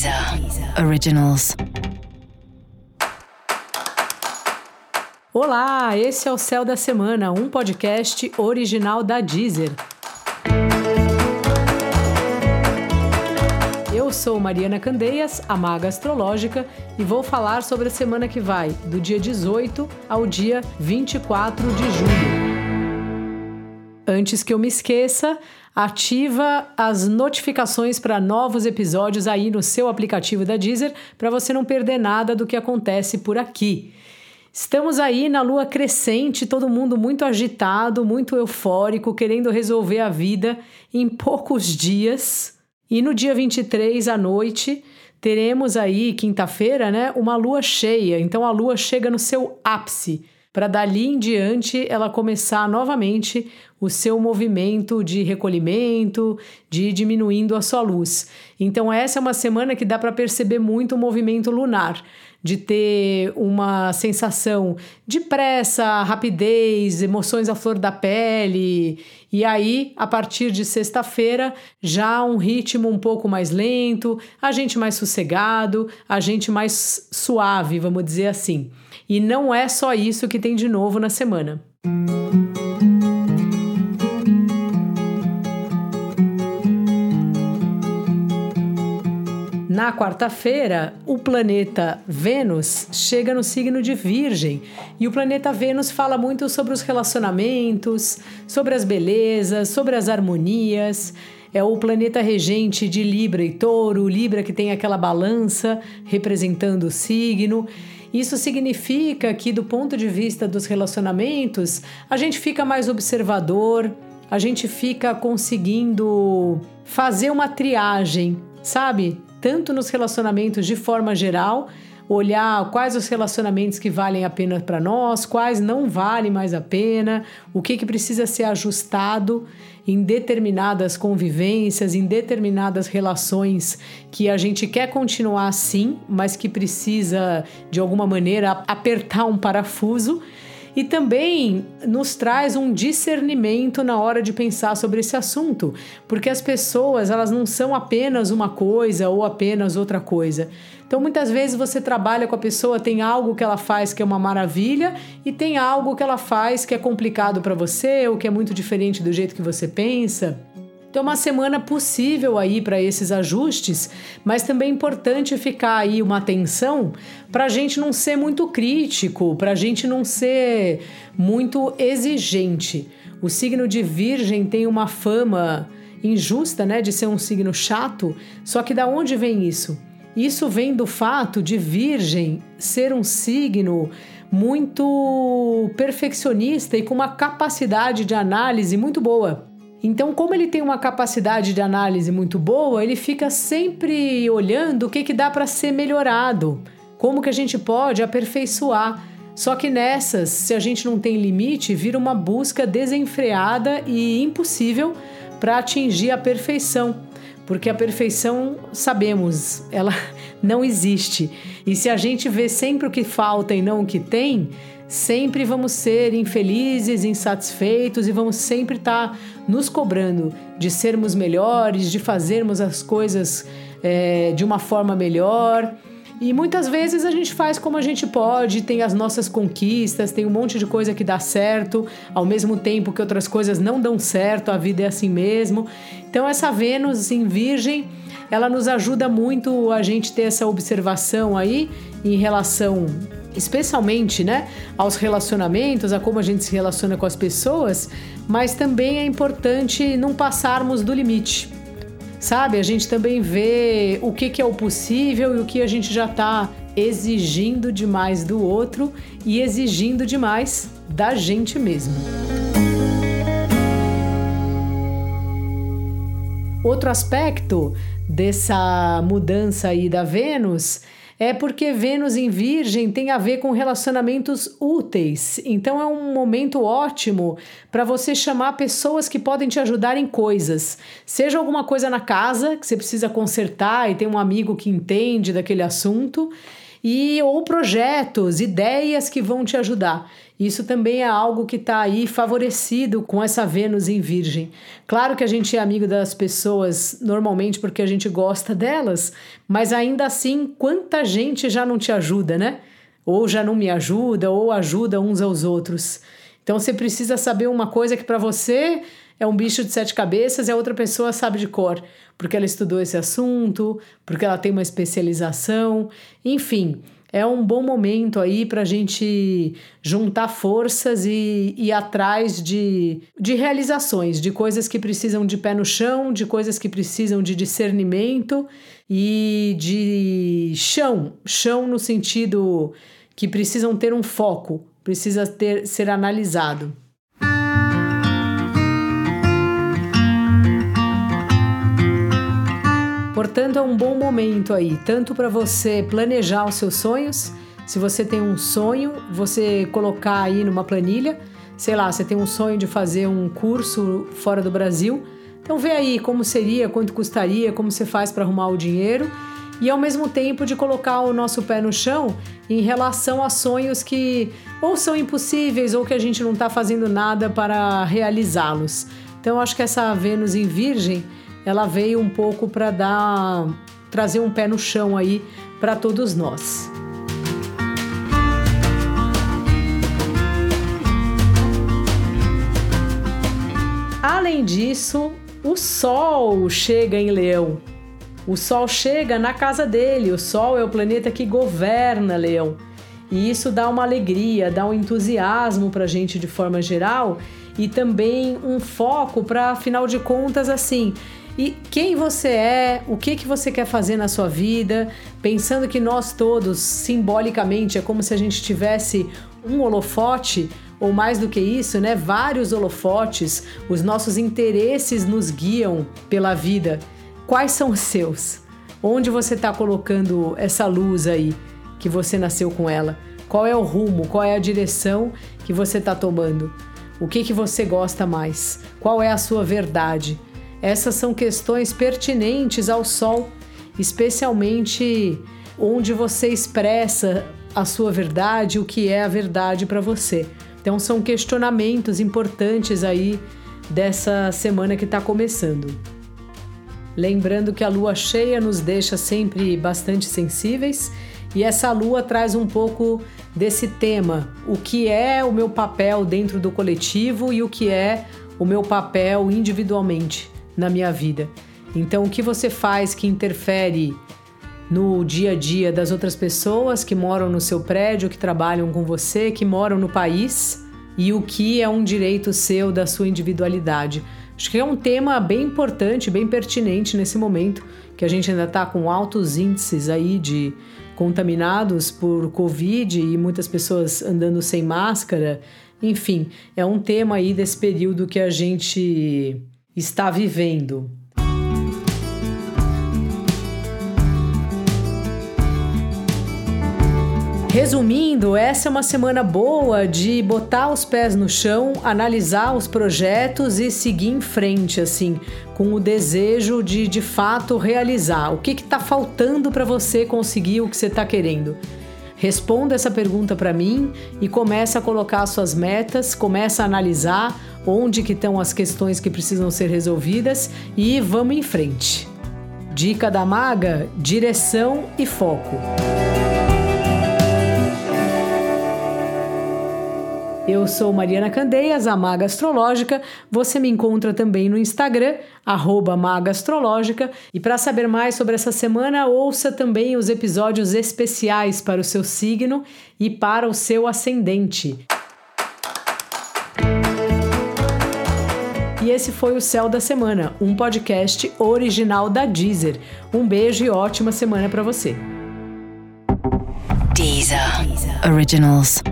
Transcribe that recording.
Deezer Originals. Olá, esse é o Céu da Semana, um podcast original da Deezer. Eu sou Mariana Candeias, a maga astrológica, e vou falar sobre a semana que vai, do dia 18 ao dia 24 de julho. Antes que eu me esqueça, ativa as notificações para novos episódios aí no seu aplicativo da Deezer para você não perder nada do que acontece por aqui. Estamos aí na lua crescente, todo mundo muito agitado, muito eufórico, querendo resolver a vida em poucos dias. E no dia 23 à noite, teremos aí, quinta-feira, né, uma lua cheia. Então a lua chega no seu ápice para dali em diante ela começar novamente o seu movimento de recolhimento, de diminuindo a sua luz. Então essa é uma semana que dá para perceber muito o movimento lunar, de ter uma sensação de pressa, rapidez, emoções à flor da pele. E aí, a partir de sexta-feira, já um ritmo um pouco mais lento, a gente mais sossegado, a gente mais suave, vamos dizer assim. E não é só isso que tem de novo na semana. Na quarta-feira, o planeta Vênus chega no signo de Virgem e o planeta Vênus fala muito sobre os relacionamentos, sobre as belezas, sobre as harmonias. É o planeta regente de Libra e Touro, Libra que tem aquela balança representando o signo. Isso significa que, do ponto de vista dos relacionamentos, a gente fica mais observador, a gente fica conseguindo fazer uma triagem, sabe? Tanto nos relacionamentos de forma geral, olhar quais os relacionamentos que valem a pena para nós, quais não valem mais a pena, o que, que precisa ser ajustado em determinadas convivências, em determinadas relações que a gente quer continuar assim, mas que precisa de alguma maneira apertar um parafuso. E também nos traz um discernimento na hora de pensar sobre esse assunto, porque as pessoas elas não são apenas uma coisa ou apenas outra coisa. Então, muitas vezes você trabalha com a pessoa, tem algo que ela faz que é uma maravilha e tem algo que ela faz que é complicado para você ou que é muito diferente do jeito que você pensa. Então, uma semana possível aí para esses ajustes, mas também é importante ficar aí uma atenção para a gente não ser muito crítico, para a gente não ser muito exigente. O signo de Virgem tem uma fama injusta, né, de ser um signo chato. Só que da onde vem isso? Isso vem do fato de Virgem ser um signo muito perfeccionista e com uma capacidade de análise muito boa. Então, como ele tem uma capacidade de análise muito boa, ele fica sempre olhando o que, que dá para ser melhorado, como que a gente pode aperfeiçoar. Só que nessas, se a gente não tem limite, vira uma busca desenfreada e impossível para atingir a perfeição porque a perfeição, sabemos, ela não existe. E se a gente vê sempre o que falta e não o que tem, sempre vamos ser infelizes, insatisfeitos e vamos sempre estar tá nos cobrando de sermos melhores, de fazermos as coisas é, de uma forma melhor. E muitas vezes a gente faz como a gente pode, tem as nossas conquistas, tem um monte de coisa que dá certo, ao mesmo tempo que outras coisas não dão certo, a vida é assim mesmo. Então essa Vênus em Virgem, ela nos ajuda muito a gente ter essa observação aí em relação especialmente, né, aos relacionamentos, a como a gente se relaciona com as pessoas, mas também é importante não passarmos do limite sabe? A gente também vê o que, que é o possível e o que a gente já está exigindo demais do outro e exigindo demais da gente mesmo. Outro aspecto dessa mudança aí da Vênus é porque Vênus em Virgem tem a ver com relacionamentos úteis. Então é um momento ótimo para você chamar pessoas que podem te ajudar em coisas. Seja alguma coisa na casa que você precisa consertar e tem um amigo que entende daquele assunto, e ou projetos, ideias que vão te ajudar. Isso também é algo que está aí favorecido com essa Vênus em Virgem. Claro que a gente é amigo das pessoas normalmente porque a gente gosta delas, mas ainda assim, quanta gente já não te ajuda, né? Ou já não me ajuda, ou ajuda uns aos outros. Então você precisa saber uma coisa que para você é um bicho de sete cabeças e a outra pessoa sabe de cor, porque ela estudou esse assunto, porque ela tem uma especialização, enfim. É um bom momento aí para a gente juntar forças e ir atrás de, de realizações, de coisas que precisam de pé no chão, de coisas que precisam de discernimento e de chão chão no sentido que precisam ter um foco, precisa ter, ser analisado. Portanto, é um bom momento aí, tanto para você planejar os seus sonhos. Se você tem um sonho, você colocar aí numa planilha, sei lá, você tem um sonho de fazer um curso fora do Brasil. Então vê aí como seria, quanto custaria, como você faz para arrumar o dinheiro e ao mesmo tempo de colocar o nosso pé no chão em relação a sonhos que ou são impossíveis ou que a gente não está fazendo nada para realizá-los. Então acho que essa Vênus em Virgem ela veio um pouco para dar trazer um pé no chão aí para todos nós. Além disso, o Sol chega em Leão. O Sol chega na casa dele, o Sol é o planeta que governa Leão. E isso dá uma alegria, dá um entusiasmo para a gente de forma geral e também um foco para, afinal de contas, assim, e quem você é, o que, que você quer fazer na sua vida, pensando que nós todos, simbolicamente, é como se a gente tivesse um holofote, ou mais do que isso, né? Vários holofotes, os nossos interesses nos guiam pela vida. Quais são os seus? Onde você está colocando essa luz aí que você nasceu com ela? Qual é o rumo? Qual é a direção que você está tomando? O que que você gosta mais? Qual é a sua verdade? Essas são questões pertinentes ao Sol, especialmente onde você expressa a sua verdade, o que é a verdade para você. Então, são questionamentos importantes aí dessa semana que está começando. Lembrando que a lua cheia nos deixa sempre bastante sensíveis e essa lua traz um pouco desse tema: o que é o meu papel dentro do coletivo e o que é o meu papel individualmente na minha vida. Então, o que você faz que interfere no dia a dia das outras pessoas que moram no seu prédio, que trabalham com você, que moram no país, e o que é um direito seu da sua individualidade. Acho que é um tema bem importante, bem pertinente nesse momento, que a gente ainda está com altos índices aí de contaminados por Covid e muitas pessoas andando sem máscara. Enfim, é um tema aí desse período que a gente está vivendo. Resumindo, essa é uma semana boa de botar os pés no chão, analisar os projetos e seguir em frente, assim, com o desejo de de fato realizar. O que está faltando para você conseguir o que você está querendo? Responda essa pergunta para mim e começa a colocar suas metas, começa a analisar onde que estão as questões que precisam ser resolvidas e vamos em frente. Dica da maga: direção e foco. Sou Mariana Candeias, a Maga Astrológica. Você me encontra também no Instagram, arroba Maga Astrológica. E para saber mais sobre essa semana, ouça também os episódios especiais para o seu signo e para o seu ascendente. E esse foi o Céu da Semana, um podcast original da Deezer. Um beijo e ótima semana para você. Deezer. Deezer. Originals.